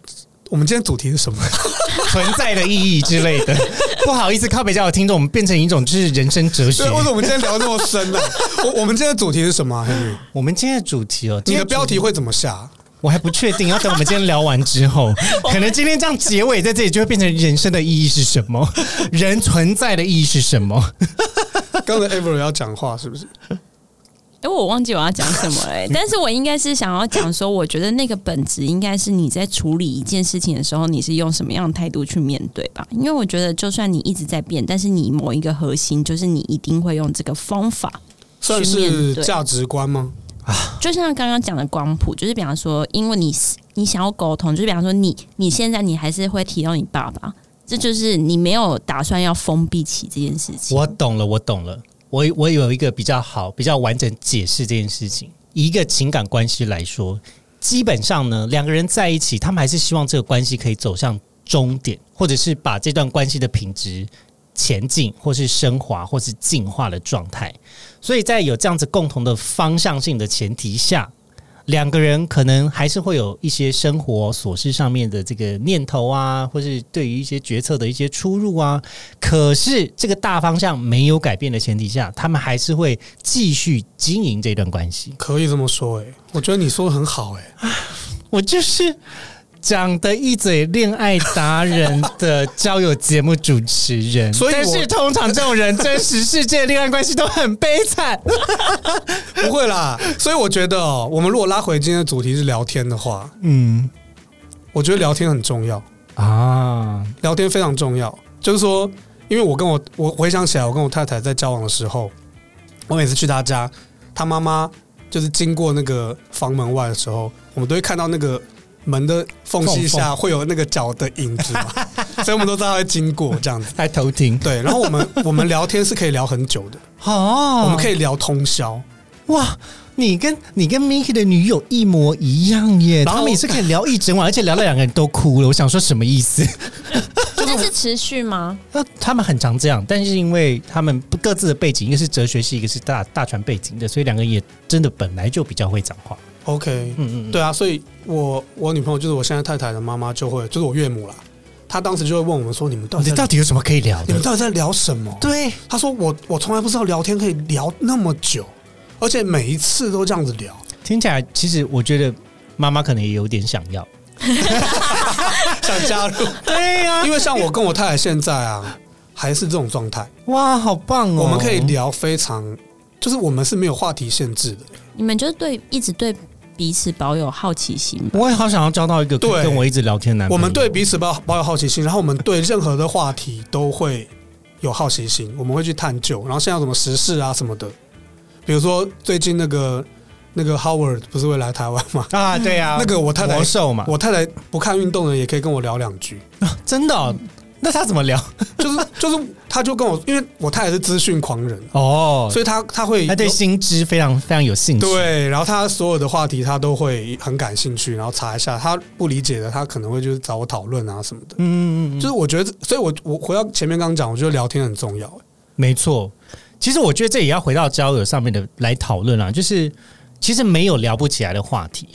我们今天主题是什么？存在的意义之类的。不好意思，靠北家的听众，我们变成一种就是人生哲学对，。为什么我们今天聊得那么深呢、我我们今天的主题是什么、我们今天的主题哦，你的标题会怎么下？我还不确定，要等我们今天聊完之后，可能今天这样结尾在这里就会变成人生的意义是什么，人存在的意义是什么？刚才 Ever 要讲话是不是？哎，我忘记我要讲什么了、但是我应该是想要讲说，我觉得那个本质应该是你在处理一件事情的时候，你是用什么样的态度去面对吧？因为我觉得，就算你一直在变，但是你某一个核心，就是你一定会用这个方法。算去面对是价值观吗？就像刚刚讲的光谱，就是比方说，因为你你想要沟通，就是比方说你你现在你还是会提到你爸爸，这就是你没有打算要封闭起这件事情。我懂了，我懂了。我我有一个比较好、比较完整解释这件事情。一个情感关系来说，基本上呢，两个人在一起，他们还是希望这个关系可以走向终点，或者是把这段关系的品质前进，或是升华，或是进化的状态。所以在有这样子共同的方向性的前提下，两个人可能还是会有一些生活琐事上面的这个念头啊，或是对于一些决策的一些出入啊。可是这个大方向没有改变的前提下，他们还是会继续经营这段关系。可以这么说、欸，我觉得你说的很好、欸，我就是长得一嘴恋爱达人的交友节目主持人，所以但是通常这种人真实世界恋爱关系都很悲惨。不会啦。所以我觉得哦，我们如果拉回今天的主题是聊天的话，嗯我觉得聊天很重要，啊，聊天非常重要。就是说，因为我跟我我回想起来，我跟我太太在交往的时候，我每次去她家，她妈妈就是经过那个房门外的时候，我们都会看到那个门的缝隙下会有那个脚的影子嘛，所以我们都知道她会经过这样子。还偷听对，然后我们 我们聊天是可以聊很久的，哦我们可以聊通宵。哇，你跟你跟 Miki 的女友一模一样耶，然后他们也是可以聊一整晚，而且聊到两个人都哭了。我想说什么意思？那是持续吗？那他们很常这样，但是因为他们各自的背景，一个是哲学系，一个是大大传背景的，所以两个人也真的本来就比较会讲话。OK，嗯嗯，对啊，所以我我女朋友就是我现在太太的妈妈，就会就是我岳母啦。她当时就会问我们说：“你们到底你到底有什么可以聊的你们？到底在聊什么对，？”她说：“我我从来不知道聊天可以聊那么久，而且每一次都这样子聊。听起来其实我觉得妈妈可能也有点想要。想加入，对呀、因为像我跟我太太现在啊，还是这种状态，哇，好棒哦！我们可以聊非常，就是我们是没有话题限制的。你们就是对一直对彼此保有好奇心吧。我也好想要交到一个可以对跟我一直聊天的男朋友。我们对彼此保保有好奇心，然后我们对任何的话题都会有好奇心，我们会去探究。然后现在有什么时事啊什么的，比如说最近那个那个 Howard 不是会来台湾吗？啊，对呀、那个我太太魔兽嘛，我太太不看运动的也可以跟我聊两句。真的哦、那他怎么聊？就 是就是，他就跟我，因为我太太是资讯狂人，哦，所以他他会他对新知非常非常有兴趣。，对，然后他所有的话题他都会很感兴趣，然后查一下他不理解的，他可能会就是找我讨论啊什么的。嗯嗯嗯，就是我觉得，所以我我回到前面刚刚讲，我觉得聊天很重要。没错。其实我觉得这也要回到交友上面的来讨论啊，就是其实没有聊不起来的话题。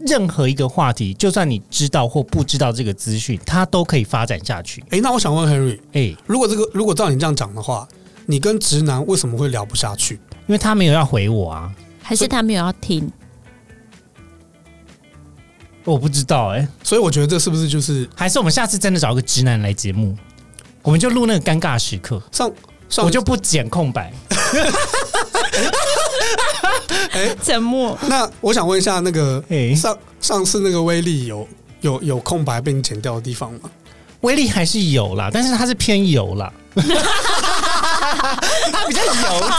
任何一个话题，就算你知道或不知道这个资讯，它都可以发展下去。诶，那我想问 Henry，哎、如果这个如果照你这样讲的话，你跟直男为什么会聊不下去？因为他没有要回我啊，还是他没有要听？我不知道哎、所以我觉得这是不是就是还是我们下次真的找个直男来节目，我们就录那个尴尬时刻，上上我就不剪空白。沉默。那我想问一下，那个哎、上上次那个威力有有有空白被你剪掉的地方吗？威力还是有啦，但是它是偏油啦，它比较油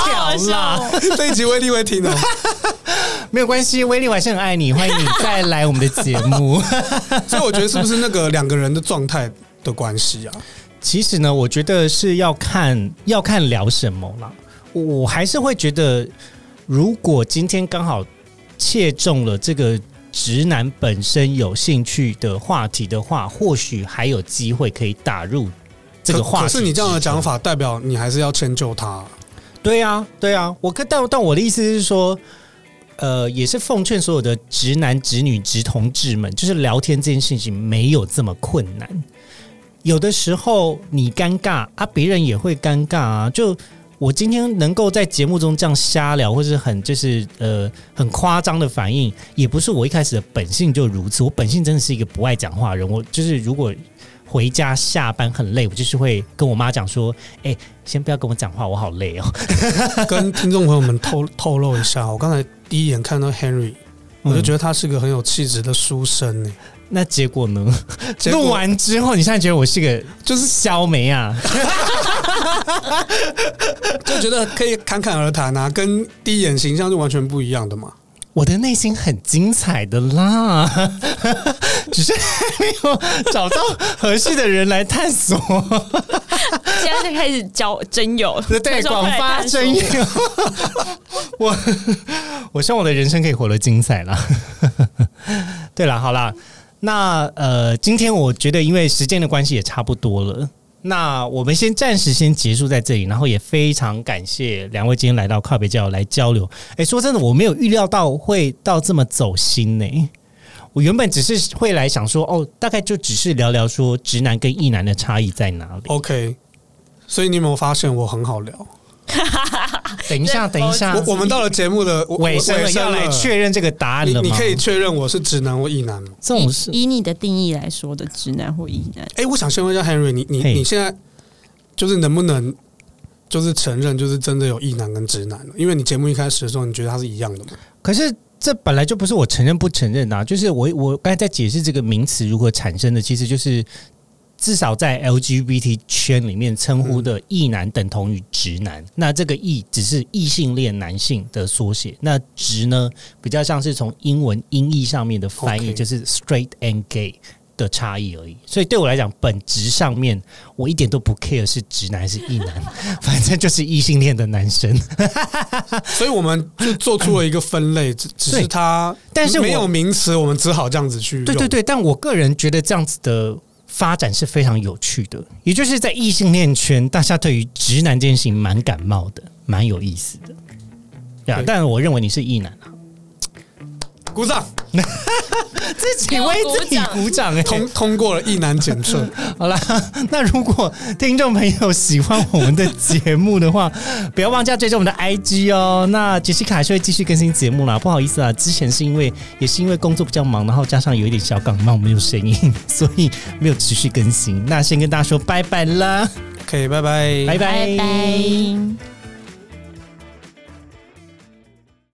条啦。哦这一集威力会听哦。没有关系，威力我还是很爱你，欢迎你再来我们的节目。所以我觉得是不是那个两个人的状态的关系啊？其实呢，我觉得是要看要看聊什么啦。我我还是会觉得，如果今天刚好切中了这个直男本身有兴趣的话题的话，或许还有机会可以打入这个话题。可是你这样的讲，法，代表你还是要迁就他。对啊，对啊。我跟但但我的意思是说，呃，也是奉劝所有的直男、直女、直同志们，就是聊天这件事情没有这么困难。有的时候你尴尬啊，别人也会尴尬啊。就我今天能够在节目中这样瞎聊，或是很就是呃很夸张的反应，也不是我一开始的本性就如此。我本性真的是一个不爱讲话的人。我就是如果回家下班很累，我就是会跟我妈讲说：“哎、先不要跟我讲话，我好累哦。跟听众朋友们透透露一下，我刚才第一眼看到 Henry，我就觉得他是个很有气质的书生呢。那结果呢？录完之后，你现在觉得我是个就是消梅啊？就觉得可以侃侃而谈啊，跟第一眼形象是完全不一样的嘛。我的内心很精彩的啦，只是还没有找到合适的人来探索。现在就开始交真友，对，广发真友。我我希望我的人生可以活得精彩啦。对了，好啦，那呃，今天我觉得因为时间的关系也差不多了。那我们先暂时先结束在这里，然后也非常感谢两位今天来到靠北教来交流。哎，说真的，我没有预料到会到这么走心呢、我原本只是会来想说，哦，大概就只是聊聊说直男跟异男的差异在哪里。OK，所以你有没有发现我很好聊？等一下，等一下，我我们到了节目的尾声了，要来确认这个答案了吗？你你可以确认我是直男或异男吗？这种是以以你的定义来说的直男或异男，哎、我想先问一下 Henry，你你你现在就是能不能就是承认就是真的有异男跟直男了？因为你节目一开始的时候，你觉得他是一样的嘛？可是这本来就不是我承认不承认啊，就是我我刚才在解释这个名词如何产生的，其实就是至少在 LGBT 圈里面称呼的异男等同于直男，那这个异只是异性恋男性的缩写，那直呢比较像是从英文音译上面的翻译就是 straight and gay。的差异而已，所以对我来讲，本质上面我一点都不 care 是直男还是异男，反正就是异性恋的男生。所以我们就做出了一个分类，只只是他，但是我没有名词，我们只好这样子去用。对对对，但我个人觉得这样子的发展是非常有趣的，也就是在异性恋圈，大家对于直男这件事情蛮感冒的，蛮有意思的。对啊对，但我认为你是异男啊，鼓掌，自己为自己鼓掌哎、通通过了一难检测。好啦，那如果听众朋友喜欢我们的节目的话，不要忘记要追踪我们的 IG 哦。那杰西卡还是会继续更新节目啦。不好意思啊，之前是因为也是因为工作比较忙，然后加上有一点小感冒，没有声音，所以没有持续更新。那先跟大家说拜拜啦，OK，拜拜，拜拜拜拜。